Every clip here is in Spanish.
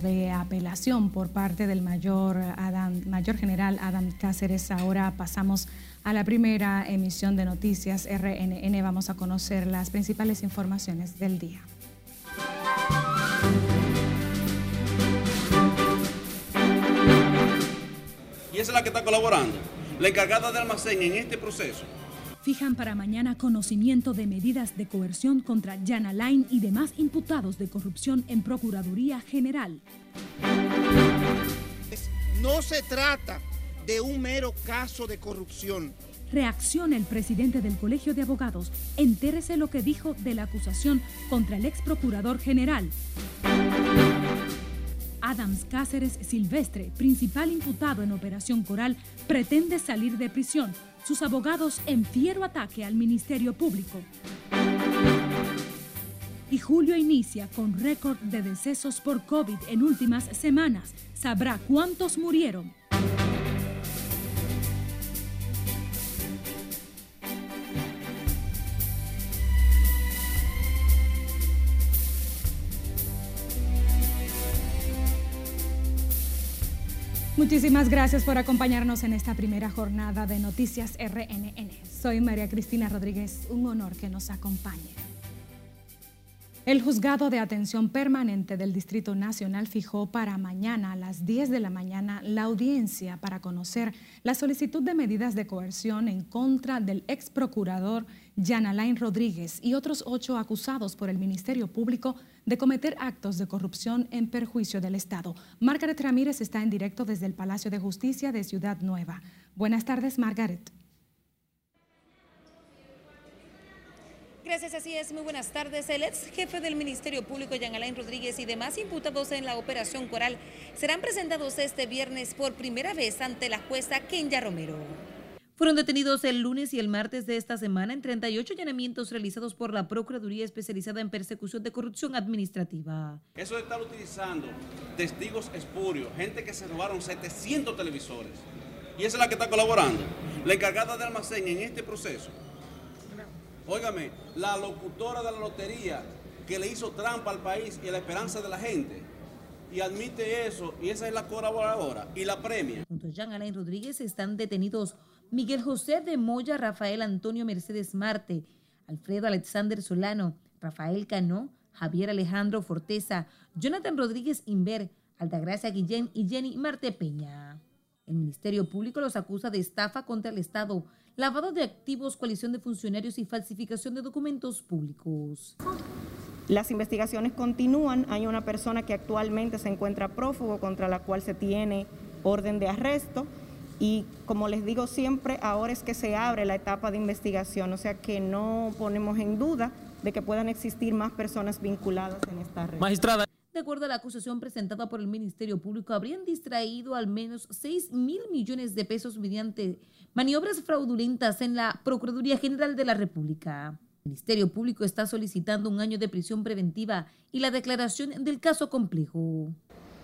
de apelación por parte del mayor, Adam, mayor general Adam Cáceres. Ahora pasamos a la primera emisión de Noticias RNN. Vamos a conocer las principales informaciones del día. Y esa es la que está colaborando. La encargada de almacén en este proceso fijan para mañana conocimiento de medidas de coerción contra Jan Alain y demás imputados de corrupción en Procuraduría General. No se trata de un mero caso de corrupción. Reacciona el presidente del Colegio de Abogados. Entérese lo que dijo de la acusación contra el ex procurador general. Adams Cáceres Silvestre, principal imputado en Operación Coral, pretende salir de prisión sus abogados en fiero ataque al Ministerio Público. Y julio inicia con récord de decesos por COVID en últimas semanas. Sabrá cuántos murieron. Muchísimas gracias por acompañarnos en esta primera jornada de Noticias RNN. Soy María Cristina Rodríguez, un honor que nos acompañe. El juzgado de atención permanente del Distrito Nacional fijó para mañana a las 10 de la mañana la audiencia para conocer la solicitud de medidas de coerción en contra del ex procurador Jan Alain Rodríguez y otros ocho acusados por el Ministerio Público de cometer actos de corrupción en perjuicio del Estado. Margaret Ramírez está en directo desde el Palacio de Justicia de Ciudad Nueva. Buenas tardes, Margaret. Gracias, así es. Muy buenas tardes. El ex jefe del Ministerio Público, Jean Alain Rodríguez, y demás imputados en la Operación Coral serán presentados este viernes por primera vez ante la jueza Kenya Romero. Fueron detenidos el lunes y el martes de esta semana en 38 allanamientos realizados por la Procuraduría Especializada en Persecución de Corrupción Administrativa. Eso de estar utilizando testigos espurios, gente que se robaron 700 televisores, y esa es la que está colaborando. La encargada de almacén en este proceso Óigame, la locutora de la lotería que le hizo trampa al país y a la esperanza de la gente, y admite eso, y esa es la colaboradora, y la premia. Junto a Jean Alain Rodríguez están detenidos Miguel José de Moya, Rafael Antonio Mercedes Marte, Alfredo Alexander Solano, Rafael Cano, Javier Alejandro Forteza, Jonathan Rodríguez Inver, Altagracia Guillén y Jenny Marte Peña. El Ministerio Público los acusa de estafa contra el Estado, lavado de activos, coalición de funcionarios y falsificación de documentos públicos. Las investigaciones continúan. Hay una persona que actualmente se encuentra prófugo contra la cual se tiene orden de arresto. Y como les digo siempre, ahora es que se abre la etapa de investigación, o sea que no ponemos en duda de que puedan existir más personas vinculadas en esta red. Magistrada. De acuerdo a la acusación presentada por el Ministerio Público, habrían distraído al menos 6 mil millones de pesos mediante maniobras fraudulentas en la Procuraduría General de la República. El Ministerio Público está solicitando un año de prisión preventiva y la declaración del caso complejo.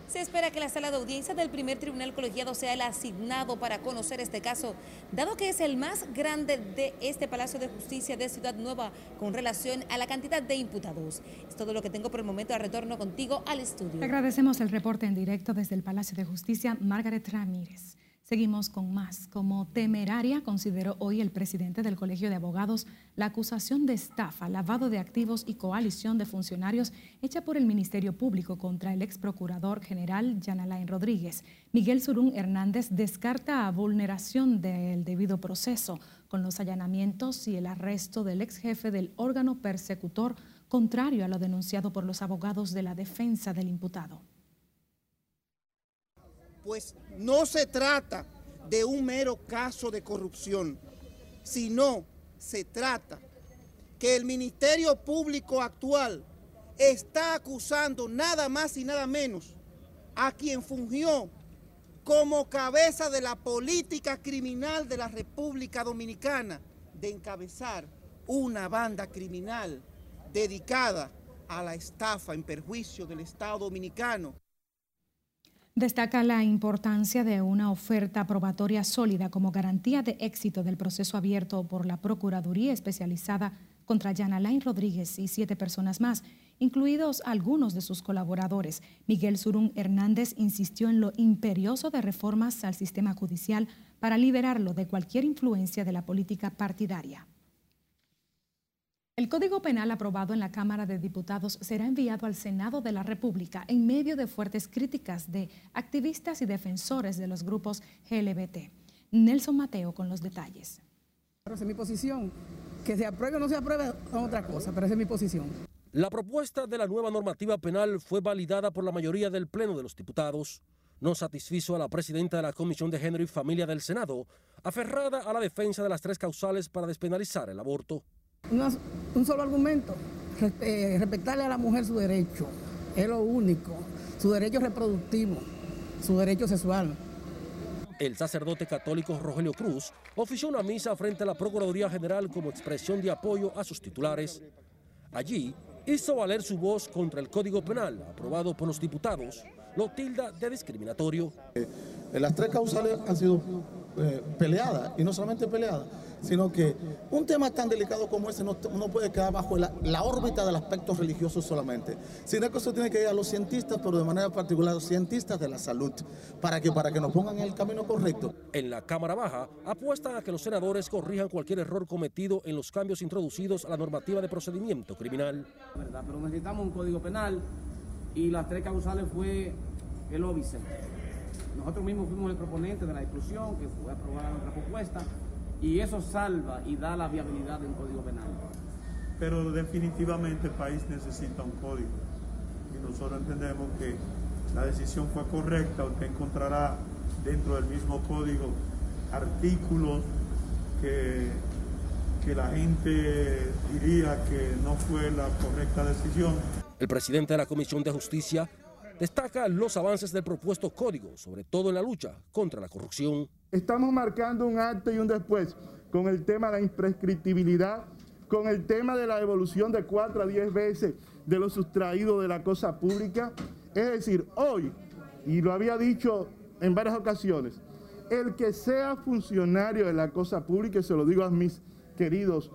Se espera que la sala de audiencia del primer tribunal colegiado sea el asignado para conocer este caso, dado que es el más grande de este Palacio de Justicia de Ciudad Nueva con relación a la cantidad de imputados. Es todo lo que tengo por el momento. Retorno contigo al estudio. Agradecemos el reporte en directo desde el Palacio de Justicia, Margaret Ramírez. Seguimos con más. Como temeraria consideró hoy el presidente del Colegio de Abogados la acusación de estafa, lavado de activos y coalición de funcionarios hecha por el Ministerio Público contra el ex procurador general Jan Alain Rodríguez. Miguel Surún Hernández descarta a vulneración del debido proceso con los allanamientos y el arresto del ex jefe del órgano persecutor, contrario a lo denunciado por los abogados de la defensa del imputado pues no se trata de un mero caso de corrupción, sino se trata que el Ministerio Público actual está acusando nada más y nada menos a quien fungió como cabeza de la política criminal de la República Dominicana de encabezar una banda criminal dedicada a la estafa en perjuicio del Estado Dominicano. Destaca la importancia de una oferta probatoria sólida como garantía de éxito del proceso abierto por la Procuraduría especializada contra Jan Alain Rodríguez y siete personas más incluidos algunos de sus colaboradores. Miguel Surún Hernández insistió en lo imperioso de reformas al sistema judicial para liberarlo de cualquier influencia de la política partidaria. El Código Penal aprobado en la Cámara de Diputados será enviado al Senado de la República en medio de fuertes críticas de activistas y defensores de los grupos GLBT. Nelson Mateo con los detalles. Esa es mi posición. Que se apruebe o no se apruebe es otra cosa, pero esa es mi posición. La propuesta de la nueva normativa penal fue validada por la mayoría del Pleno de los Diputados. No satisfizo a la presidenta de la Comisión de Género y Familia del Senado, aferrada a la defensa de las tres causales para despenalizar el aborto un solo argumento, eh, respetarle a la mujer su derecho, es lo único, su derecho reproductivo, su derecho sexual. El sacerdote católico Rogelio Cruz ofició una misa frente a la Procuraduría General como expresión de apoyo a sus titulares. Allí hizo valer su voz contra el Código Penal aprobado por los diputados, lo tilda de discriminatorio. Eh, las tres causales han sido eh, peleadas, y no solamente peleadas, sino que un tema tan delicado como ese no, puede quedar bajo la, órbita del aspecto religioso solamente, sino que eso tiene que ir a los cientistas, pero de manera particular a los cientistas de la salud, para que, para que nos pongan en el camino correcto. En la Cámara Baja apuestan a que los senadores corrijan cualquier error cometido en los cambios introducidos a la normativa de procedimiento criminal. Pero necesitamos un código penal y las tres causales fue el óbice. Nosotros mismos fuimos el proponente de la discusión, que fue aprobada nuestra propuesta, y eso salva y da la viabilidad de un código penal. Pero definitivamente el país necesita un código y nosotros entendemos que la decisión fue correcta. Usted encontrará dentro del mismo código artículos que, que la gente diría que no fue la correcta decisión. El presidente de la Comisión de Justicia destaca los avances del propuesto código, sobre todo en la lucha contra la corrupción. Estamos marcando un antes y un después con el tema de la imprescriptibilidad, con el tema de la evolución de 4 a 10 veces de lo sustraído de la cosa pública. Es decir, hoy, y lo había dicho en varias ocasiones, el que sea funcionario de la cosa pública, y se lo digo a mis queridos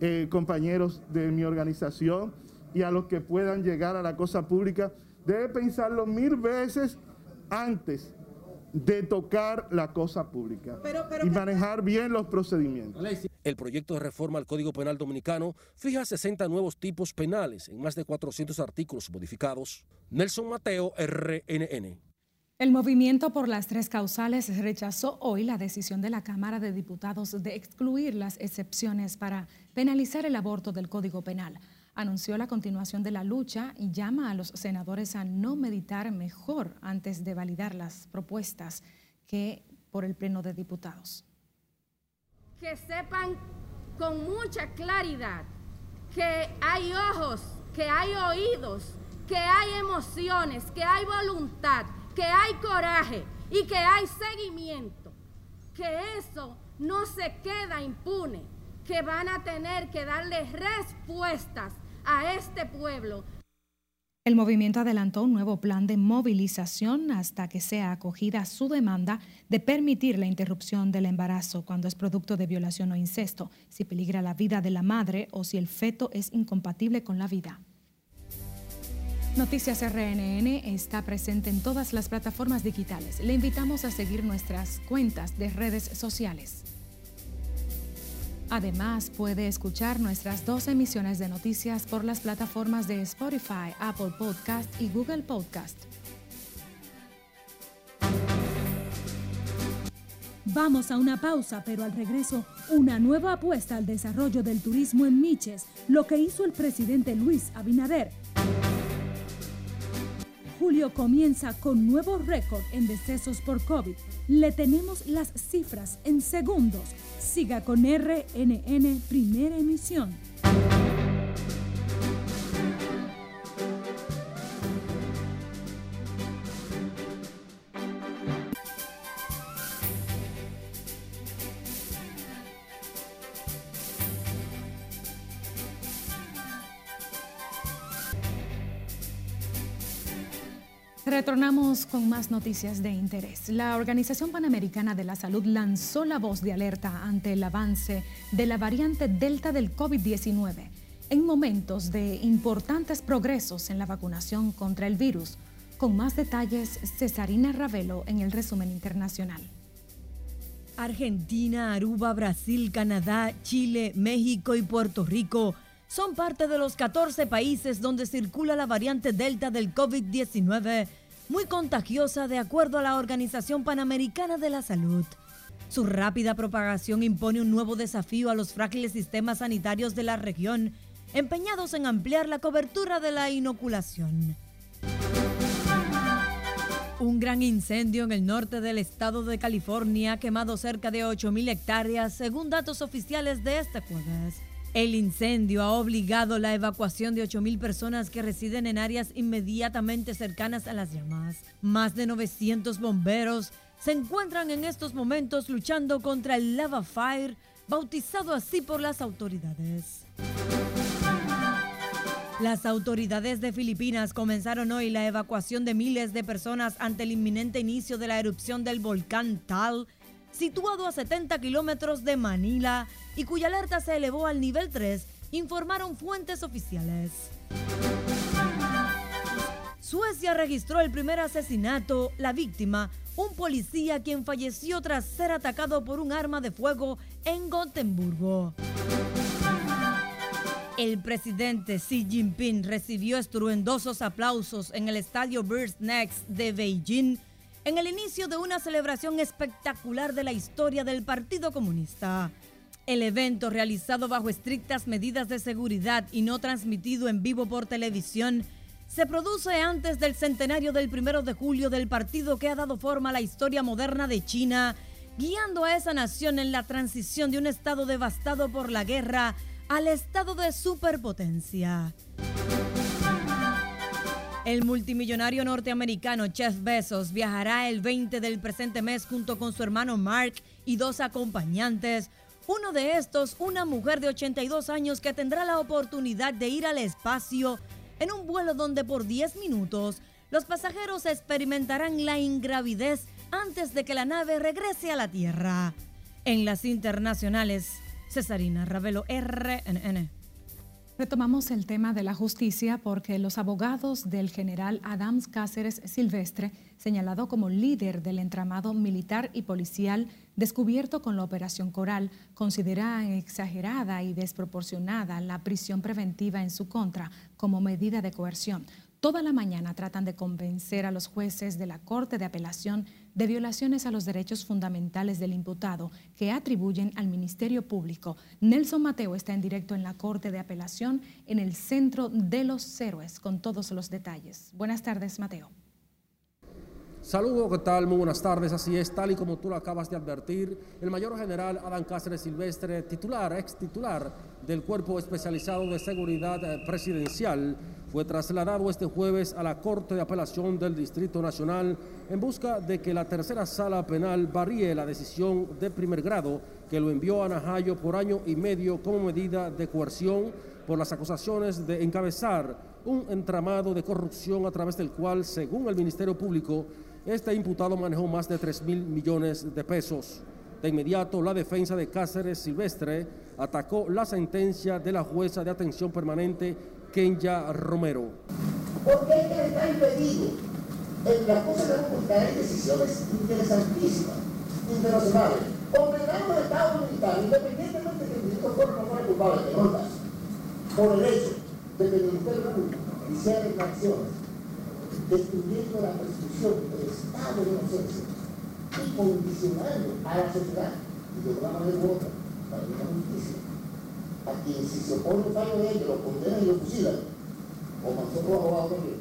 eh, compañeros de mi organización y a los que puedan llegar a la cosa pública, debe pensarlo mil veces antes de tocar la cosa pública y manejar bien los procedimientos. El proyecto de reforma al Código Penal Dominicano fija 60 nuevos tipos penales en más de 400 artículos modificados. Nelson Mateo, RNN. El movimiento por las tres causales rechazó hoy la decisión de la Cámara de Diputados de excluir las excepciones para penalizar el aborto del Código Penal anunció la continuación de la lucha y llama a los senadores a no meditar mejor antes de validar las propuestas que por el Pleno de Diputados. Que sepan con mucha claridad que hay ojos, que hay oídos, que hay emociones, que hay voluntad, que hay coraje y que hay seguimiento. Que eso no se queda impune, que van a tener que darle respuestas a este pueblo. El movimiento adelantó un nuevo plan de movilización hasta que sea acogida su demanda de permitir la interrupción del embarazo cuando es producto de violación o incesto, si peligra la vida de la madre o si el feto es incompatible con la vida. Noticias RNN está presente en todas las plataformas digitales. Le invitamos a seguir nuestras cuentas de redes sociales. Además, puede escuchar nuestras dos emisiones de noticias por las plataformas de Spotify, Apple Podcast y Google Podcast. Vamos a una pausa, pero al regreso, una nueva apuesta al desarrollo del turismo en Miches, lo que hizo el presidente Luis Abinader. Julio comienza con nuevo récord en decesos por COVID. Le tenemos las cifras en segundos. Siga con RNN Primera Emisión. Retornamos con más noticias de interés. La Organización Panamericana de la Salud lanzó la voz de alerta ante el avance de la variante Delta del COVID-19. en momentos de importantes progresos en la vacunación contra el virus. Con más detalles, Cesarina Ravelo en el resumen internacional. Argentina, Aruba, Brasil, Canadá, Chile, México y Puerto Rico son parte de los 14 países donde circula la variante Delta del COVID-19, muy contagiosa de acuerdo a la Organización Panamericana de la Salud. Su rápida propagación impone un nuevo desafío a los frágiles sistemas sanitarios de la región, empeñados en ampliar la cobertura de la inoculación. Un gran incendio en el norte del estado de California ha quemado cerca de 8.000 hectáreas, según datos oficiales de este jueves. El incendio ha obligado la evacuación de 8.000 personas que residen en áreas inmediatamente cercanas a las llamas. Más de 900 bomberos se encuentran en estos momentos luchando contra el lava fire, bautizado así por las autoridades. Las autoridades de Filipinas comenzaron hoy la evacuación de miles de personas ante el inminente inicio de la erupción del volcán Tal, situado a 70 kilómetros de Manila y cuya alerta se elevó al nivel 3, informaron fuentes oficiales. Suecia registró el primer asesinato, la víctima, un policía quien falleció tras ser atacado por un arma de fuego en Gotemburgo. El presidente Xi Jinping recibió estruendosos aplausos en el estadio Birds Next de Beijing en el inicio de una celebración espectacular de la historia del Partido Comunista. El evento, realizado bajo estrictas medidas de seguridad y no transmitido en vivo por televisión, se produce antes del centenario del primero de julio del partido que ha dado forma a la historia moderna de China, guiando a esa nación en la transición de un estado devastado por la guerra al estado de superpotencia. El multimillonario norteamericano Jeff Bezos viajará el 20 del presente mes junto con su hermano Mark y dos acompañantes. Uno de estos, una mujer de 82 años que tendrá la oportunidad de ir al espacio en un vuelo donde por 10 minutos los pasajeros experimentarán la ingravidez antes de que la nave regrese a la Tierra. En las internacionales, Cesarina Ravelo, RNN. Retomamos el tema de la justicia porque los abogados del general Adams Cáceres Silvestre, señalado como líder del entramado militar y policial descubierto con la Operación Coral, consideran exagerada y desproporcionada la prisión preventiva en su contra como medida de coerción. Toda la mañana tratan de convencer a los jueces de la Corte de Apelación de violaciones a los derechos fundamentales del imputado que atribuyen al Ministerio Público. Nelson Mateo está en directo en la Corte de Apelación en el Centro de los Héroes con todos los detalles. Buenas tardes, Mateo. Saludos, ¿qué tal? Muy buenas tardes. Así es, tal y como tú lo acabas de advertir, el mayor general Adán Cáceres Silvestre, titular, ex titular del Cuerpo Especializado de Seguridad eh, Presidencial, fue trasladado este jueves a la Corte de Apelación del Distrito Nacional en busca de que la tercera sala penal varíe la decisión de primer grado que lo envió a Najayo por año y medio como medida de coerción por las acusaciones de encabezar un entramado de corrupción a través del cual, según el Ministerio Público, este imputado manejó más de 3 mil millones de pesos. De inmediato, la defensa de Cáceres Silvestre atacó la sentencia de la jueza de atención permanente, Kenya Romero. Porque que está impedido. En la cosa de la hay decisiones interesantísimas, internacionales. Condenando al Estado militar, independientemente de que el ministro fuera no fuera culpable, que no por el hecho de que el Ministerio Público hiciera infracciones destruyendo la presunción del estado de inocencia y condicionando a la sociedad, y de una manera u otra, para la justicia, a quien si se opone un fallo de ellos, lo condenan y lo fusilan, como nosotros abogados también.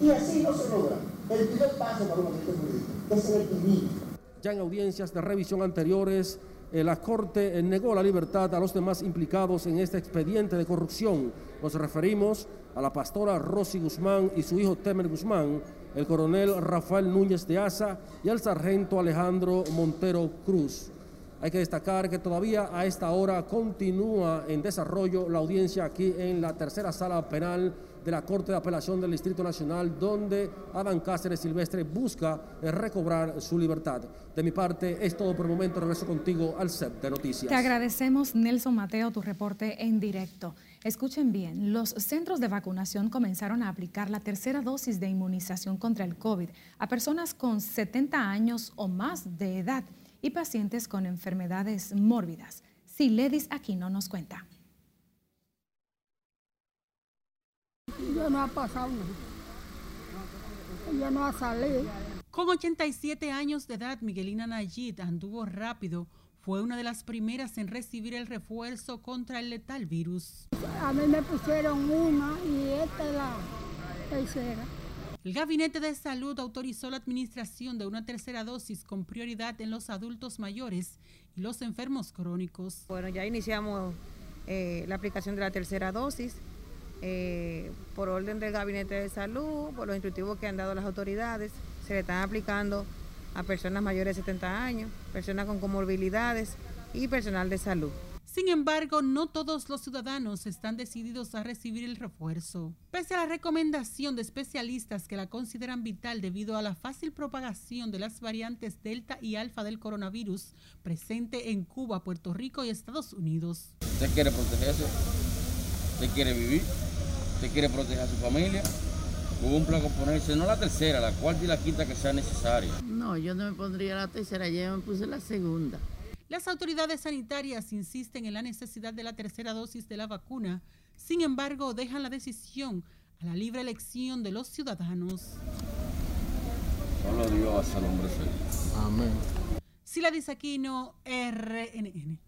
Y así no se logra el primer paso para un ambiente jurídico, que es el equilibrio. Ya en audiencias de revisión anteriores, la Corte eh, negó la libertad a los demás implicados en este expediente de corrupción. Nos referimos a la pastora Rosy Guzmán y su hijo Temer Guzmán, el coronel Rafael Núñez de Asa y el sargento Alejandro Montero Cruz. Hay que destacar que todavía a esta hora continúa en desarrollo la audiencia aquí en la tercera sala penal de la Corte de Apelación del Distrito Nacional, donde Adán Cáceres Silvestre busca eh, recobrar su libertad. De mi parte, es todo por el momento. Regreso contigo al set de noticias. Te agradecemos, Nelson Mateo, tu reporte en directo. Escuchen bien, los centros de vacunación comenzaron a aplicar la tercera dosis de inmunización contra el COVID a personas con 70 años o más de edad y pacientes con enfermedades mórbidas. Si Ledis no nos cuenta. Ya no ha pasado nada. Ya no ha salido. Con 87 años de edad, Miguelina Nayid anduvo rápido. Fue una de las primeras en recibir el refuerzo contra el letal virus. A mí me pusieron una y esta es la tercera. El Gabinete de Salud autorizó la administración de una tercera dosis con prioridad en los adultos mayores y los enfermos crónicos. Bueno, ya iniciamos eh, la aplicación de la tercera dosis eh, por orden del Gabinete de Salud, por los instructivos que han dado las autoridades. Se le están aplicando a personas mayores de 70 años, personas con comorbilidades y personal de salud. Sin embargo, no todos los ciudadanos están decididos a recibir el refuerzo. Pese a la recomendación de especialistas que la consideran vital debido a la fácil propagación de las variantes Delta y Alfa del coronavirus presente en Cuba, Puerto Rico y Estados Unidos. ¿Usted quiere protegerse? ¿Usted quiere vivir? ¿Usted quiere proteger a su familia? Cumpla con ponerse no la tercera, la cuarta y la quinta que sea necesaria. No, yo no me pondría la tercera, ya me puse la segunda. Las autoridades sanitarias insisten en la necesidad de la tercera dosis de la vacuna, sin embargo dejan la decisión a la libre elección de los ciudadanos. Solo Dios hace al hombre feliz. Amén. Sila Aquino, RNN.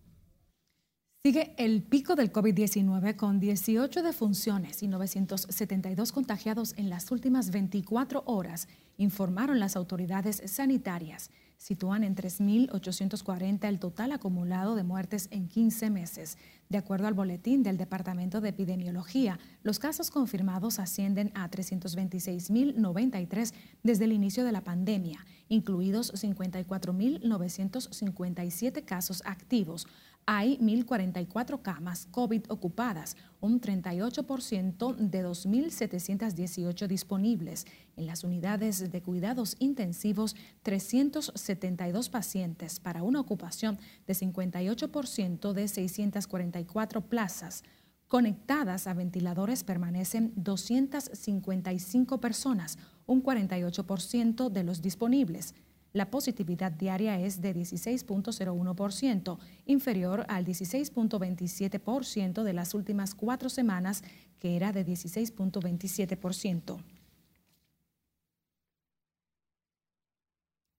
Sigue el pico del COVID-19 con 18 defunciones y 972 contagiados en las últimas 24 horas, informaron las autoridades sanitarias sitúan en 3.840 el total acumulado de muertes en 15 meses. De acuerdo al boletín del Departamento de Epidemiología, los casos confirmados ascienden a 326.093 desde el inicio de la pandemia, incluidos 54.957 casos activos. Hay 1.044 camas COVID ocupadas, un 38% de 2.718 disponibles. En las unidades de cuidados intensivos, 372 pacientes para una ocupación de 58% de 644 plazas. Conectadas a ventiladores permanecen 255 personas, un 48% de los disponibles. La positividad diaria es de 16.01%, inferior al 16.27% de las últimas cuatro semanas, que era de 16.27%.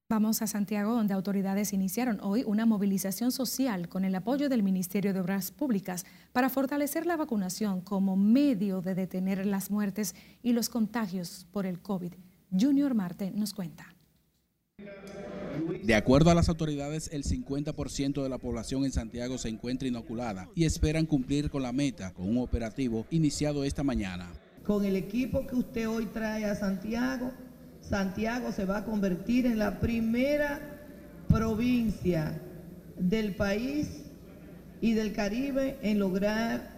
Vamos a Santiago, donde autoridades iniciaron hoy una movilización social con el apoyo del Ministerio de Obras Públicas para fortalecer la vacunación como medio de detener las muertes y los contagios por el COVID. Junior Marte nos cuenta. De acuerdo a las autoridades, el 50% de la población en Santiago se encuentra inoculada y esperan cumplir con la meta con un operativo iniciado esta mañana. Con el equipo que usted hoy trae a Santiago, Santiago se va a convertir en la primera provincia del país y del Caribe en lograr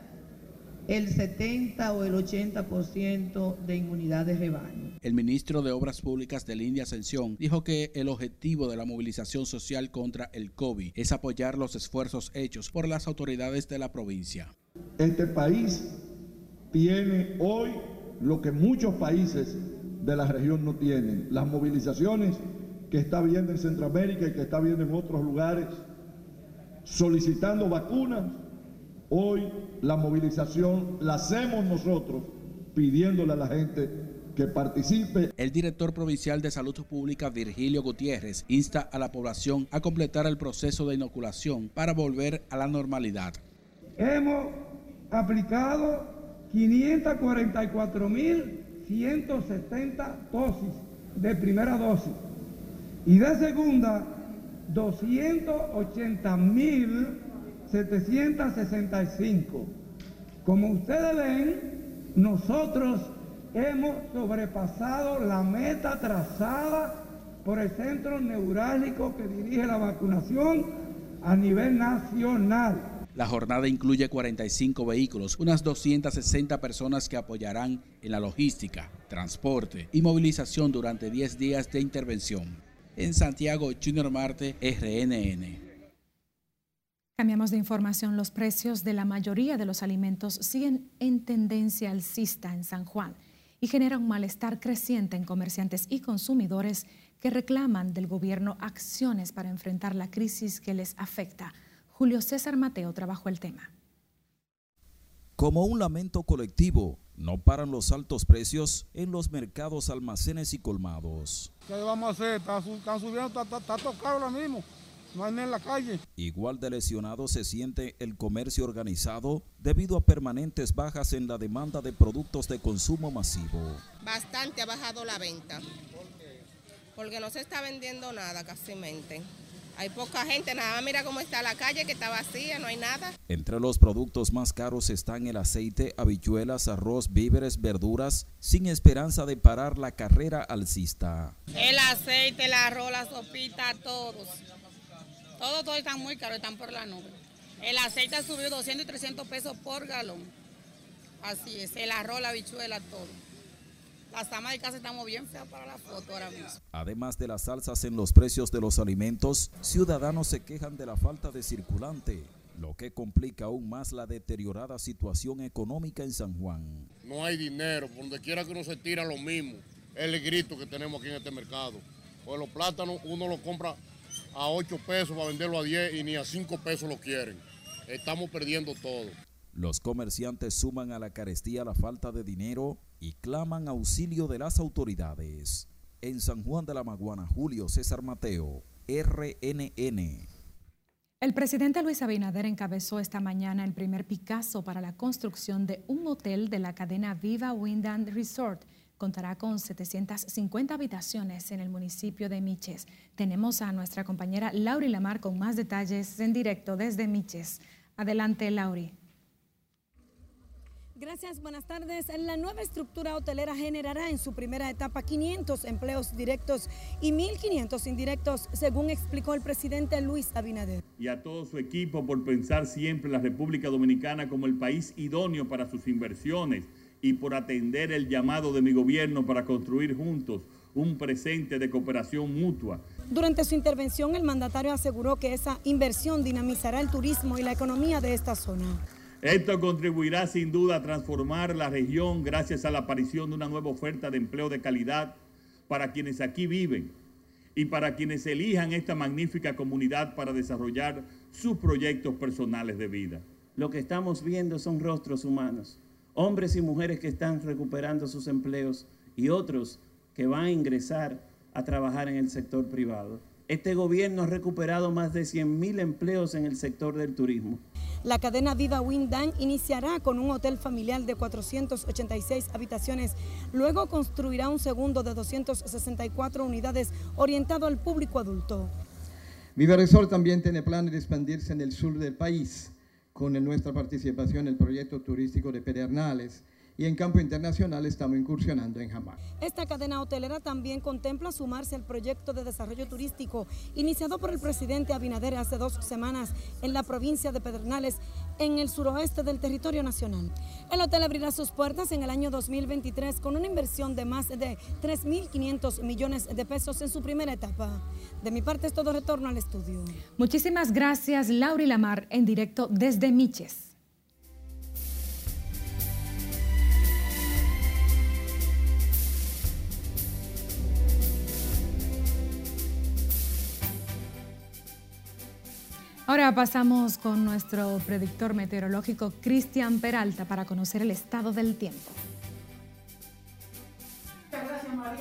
el 70 o el 80% de inmunidad de rebaño. El ministro de Obras Públicas de India Ascensión dijo que el objetivo de la movilización social contra el COVID es apoyar los esfuerzos hechos por las autoridades de la provincia. Este país tiene hoy lo que muchos países de la región no tienen, las movilizaciones que está viendo en Centroamérica y que está viendo en otros lugares, solicitando vacunas Hoy la movilización la hacemos nosotros pidiéndole a la gente que participe. El director provincial de Salud Pública, Virgilio Gutiérrez, insta a la población a completar el proceso de inoculación para volver a la normalidad. Hemos aplicado 544.170 dosis de primera dosis y de segunda 280.000 765. Como ustedes ven, nosotros hemos sobrepasado la meta trazada por el centro neurálgico que dirige la vacunación a nivel nacional. La jornada incluye 45 vehículos, unas 260 personas que apoyarán en la logística, transporte y movilización durante 10 días de intervención. En Santiago, Junior Marte, RNN. Cambiamos de información. Los precios de la mayoría de los alimentos siguen en tendencia alcista en San Juan y genera un malestar creciente en comerciantes y consumidores que reclaman del gobierno acciones para enfrentar la crisis que les afecta. Julio César Mateo trabajó el tema. Como un lamento colectivo, no paran los altos precios en los mercados, almacenes y colmados. ¿Qué vamos a hacer? Están subiendo, está, está, está tocado ahora mismo. No en la calle. Igual de lesionado se siente el comercio organizado debido a permanentes bajas en la demanda de productos de consumo masivo. Bastante ha bajado la venta. Porque no se está vendiendo nada casi mente. Hay poca gente, nada más mira cómo está la calle, que está vacía, no hay nada. Entre los productos más caros están el aceite, habichuelas, arroz, víveres, verduras, sin esperanza de parar la carrera alcista. El aceite, el arroz, la sopita, todos. Todos, todos están muy caros, están por la nube. El aceite ha subido 200 y 300 pesos por galón. Así es, el arroz, la habichuela, todo. Las amas de casa estamos bien feas para la foto ahora mismo. Además de las alzas en los precios de los alimentos, ciudadanos se quejan de la falta de circulante, lo que complica aún más la deteriorada situación económica en San Juan. No hay dinero, por donde quiera que uno se tira lo mismo. Es el grito que tenemos aquí en este mercado. Pues los plátanos uno los compra a 8 pesos para venderlo a 10 y ni a 5 pesos lo quieren. Estamos perdiendo todo. Los comerciantes suman a la carestía la falta de dinero y claman auxilio de las autoridades. En San Juan de la Maguana, Julio César Mateo, RNN. El presidente Luis Abinader encabezó esta mañana el primer Picasso para la construcción de un hotel de la cadena Viva Windham Resort. Contará con 750 habitaciones en el municipio de Miches. Tenemos a nuestra compañera Lauri Lamar con más detalles en directo desde Miches. Adelante, Lauri. Gracias, buenas tardes. La nueva estructura hotelera generará en su primera etapa 500 empleos directos y 1.500 indirectos, según explicó el presidente Luis Abinader. Y a todo su equipo por pensar siempre en la República Dominicana como el país idóneo para sus inversiones y por atender el llamado de mi gobierno para construir juntos un presente de cooperación mutua. Durante su intervención, el mandatario aseguró que esa inversión dinamizará el turismo y la economía de esta zona. Esto contribuirá sin duda a transformar la región gracias a la aparición de una nueva oferta de empleo de calidad para quienes aquí viven y para quienes elijan esta magnífica comunidad para desarrollar sus proyectos personales de vida. Lo que estamos viendo son rostros humanos, hombres y mujeres que están recuperando sus empleos y otros que van a ingresar a trabajar en el sector privado. Este gobierno ha recuperado más de 100.000 empleos en el sector del turismo. La cadena Viva Windham iniciará con un hotel familiar de 486 habitaciones. Luego construirá un segundo de 264 unidades orientado al público adulto. Viva Resort también tiene planes de expandirse en el sur del país con nuestra participación en el proyecto turístico de Pedernales y en campo internacional estamos incursionando en Jamaica. Esta cadena hotelera también contempla sumarse al proyecto de desarrollo turístico iniciado por el presidente Abinader hace dos semanas en la provincia de Pedernales, en el suroeste del territorio nacional. El hotel abrirá sus puertas en el año 2023 con una inversión de más de 3.500 millones de pesos en su primera etapa. De mi parte es todo retorno al estudio. Muchísimas gracias, Lauri Lamar, en directo desde Miches. Ahora pasamos con nuestro predictor meteorológico Cristian Peralta para conocer el estado del tiempo.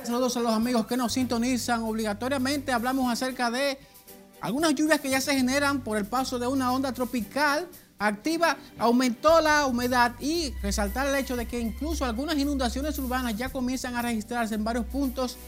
Saludos a los amigos que nos sintonizan. Obligatoriamente hablamos acerca de algunas lluvias que ya se generan por el paso de una onda tropical activa. Aumentó la humedad y resaltar el hecho de que incluso algunas inundaciones urbanas ya comienzan a registrarse en varios puntos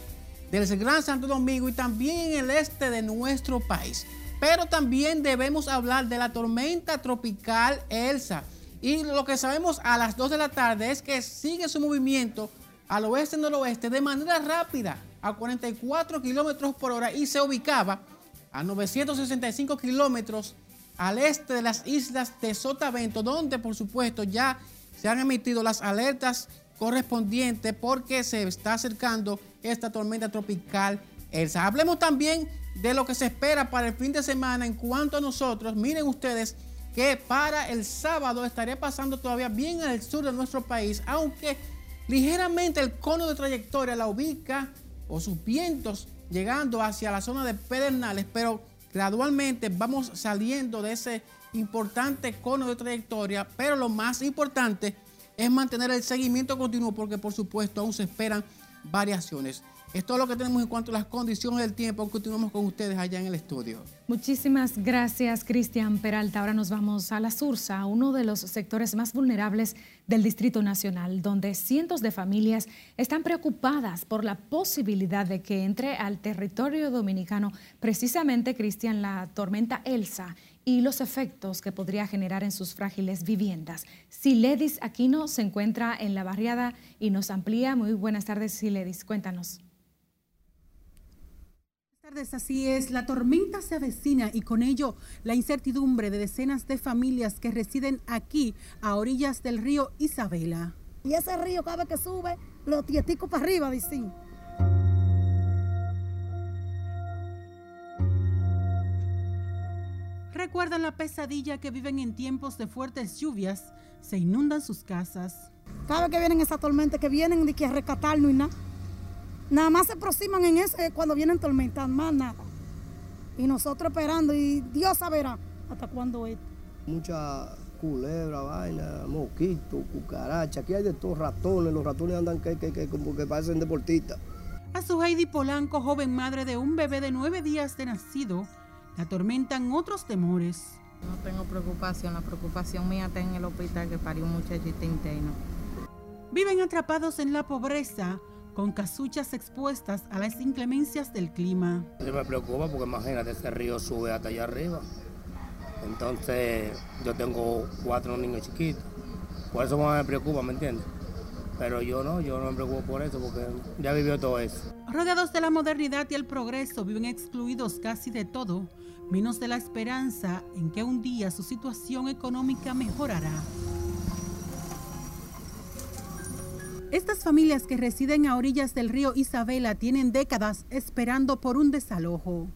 del Gran Santo Domingo y también en el este de nuestro país. Pero también debemos hablar de la tormenta tropical Elsa. Y lo que sabemos a las 2 de la tarde es que sigue su movimiento al oeste-noroeste de manera rápida, a 44 kilómetros por hora y se ubicaba a 965 kilómetros al este de las islas de Sotavento, donde por supuesto ya se han emitido las alertas correspondientes porque se está acercando esta tormenta tropical Elsa. Hablemos también de lo que se espera para el fin de semana en cuanto a nosotros. Miren ustedes que para el sábado estaría pasando todavía bien al sur de nuestro país, aunque ligeramente el cono de trayectoria la ubica o sus vientos llegando hacia la zona de Pedernales, pero gradualmente vamos saliendo de ese importante cono de trayectoria, pero lo más importante es mantener el seguimiento continuo porque por supuesto aún se esperan variaciones. Es todo lo que tenemos en cuanto a las condiciones del tiempo. Continuamos con ustedes allá en el estudio. Muchísimas gracias, Cristian Peralta. Ahora nos vamos a la Sursa, uno de los sectores más vulnerables del Distrito Nacional, donde cientos de familias están preocupadas por la posibilidad de que entre al territorio dominicano precisamente, Cristian, la tormenta Elsa y los efectos que podría generar en sus frágiles viviendas. Siledis Aquino se encuentra en la barriada y nos amplía. Muy buenas tardes, Siledis. Cuéntanos así es, la tormenta se avecina y con ello la incertidumbre de decenas de familias que residen aquí a orillas del río Isabela. Y ese río cada vez que sube, los tieticos para arriba, dicen. Recuerdan la pesadilla que viven en tiempos de fuertes lluvias, se inundan sus casas. Cada vez que vienen esas tormentas, que vienen de que rescatarnos y nada Nada más se aproximan en eso eh, cuando vienen tormentas, más nada. Y nosotros esperando, y Dios saberá hasta cuándo es. Mucha culebra, vaina, mosquito, cucaracha, aquí hay de todos ratones, los ratones andan que, que, que como que parecen deportistas. A su Heidi Polanco, joven madre de un bebé de nueve días de nacido, la atormentan otros temores. No tengo preocupación, la preocupación mía está en el hospital que parió un muchachito interno. Viven atrapados en la pobreza con casuchas expuestas a las inclemencias del clima. Yo me preocupa porque imagínate, ese río sube hasta allá arriba. Entonces, yo tengo cuatro niños chiquitos. Por eso me preocupa, ¿me entiendes? Pero yo no, yo no me preocupo por eso porque ya vivió todo eso. Rodeados de la modernidad y el progreso, viven excluidos casi de todo, menos de la esperanza en que un día su situación económica mejorará. Estas familias que residen a orillas del río Isabela tienen décadas esperando por un desalojo.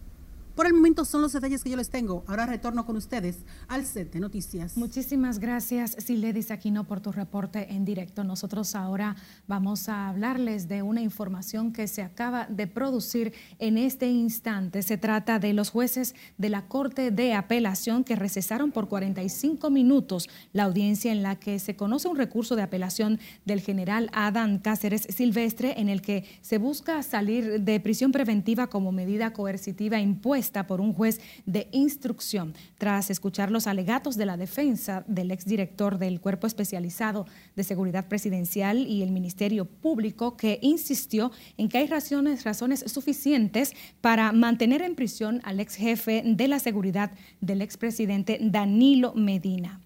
Por el momento son los detalles que yo les tengo. Ahora retorno con ustedes al set de noticias. Muchísimas gracias, Siledis Aquino, por tu reporte en directo. Nosotros ahora vamos a hablarles de una información que se acaba de producir en este instante. Se trata de los jueces de la Corte de Apelación que recesaron por 45 minutos la audiencia en la que se conoce un recurso de apelación del general Adán Cáceres Silvestre en el que se busca salir de prisión preventiva como medida coercitiva impuesta por un juez de instrucción tras escuchar los alegatos de la defensa del exdirector del Cuerpo Especializado de Seguridad Presidencial y el Ministerio Público que insistió en que hay razones, razones suficientes para mantener en prisión al ex jefe de la seguridad del expresidente Danilo Medina.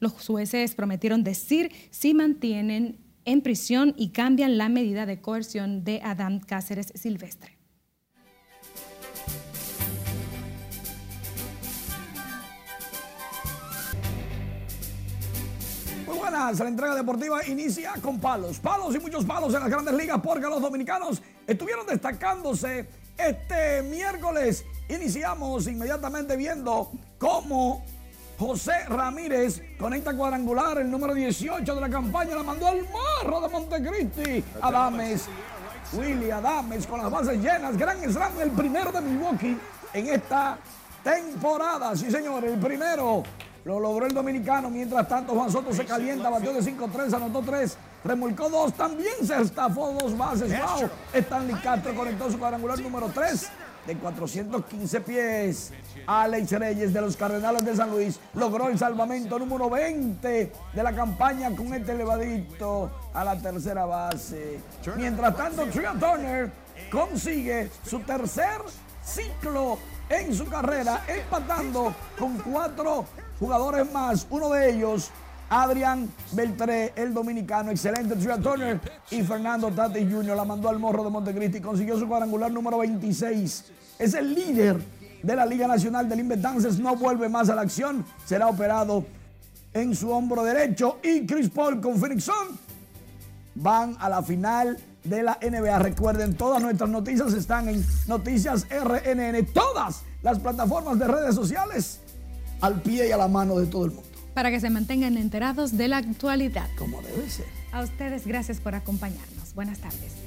Los jueces prometieron decir si mantienen en prisión y cambian la medida de coerción de Adam Cáceres Silvestre. La entrega deportiva inicia con palos. Palos y muchos palos en las grandes ligas porque los dominicanos estuvieron destacándose este miércoles. Iniciamos inmediatamente viendo cómo José Ramírez conecta cuadrangular, el número 18 de la campaña, la mandó al marro de Montecristi. Adames, Willy Adames con las bases llenas, gran slam, el primero de Milwaukee en esta temporada. Sí, señor, el primero lo logró el dominicano. Mientras tanto, Juan Soto se calienta, batió de 5-3, anotó 3, remolcó 2. También se estafó dos bases. Wow. Stanley Castro conectó su cuadrangular número 3 de 415 pies. Alex Reyes de los Cardenales de San Luis logró el salvamento número 20 de la campaña con este elevadito a la tercera base. Mientras tanto, Tria Turner consigue su tercer ciclo en su carrera, empatando con cuatro jugadores más. Uno de ellos, Adrián Beltré, el dominicano, excelente Tria Turner y Fernando Tati Jr. la mandó al morro de Montecristi y consiguió su cuadrangular número 26. Es el líder de la Liga Nacional del Inventances no vuelve más a la acción. Será operado en su hombro derecho. Y Chris Paul con Phoenix van a la final de la NBA. Recuerden, todas nuestras noticias están en Noticias RNN. Todas las plataformas de redes sociales al pie y a la mano de todo el mundo. Para que se mantengan enterados de la actualidad. Como debe ser. A ustedes, gracias por acompañarnos. Buenas tardes.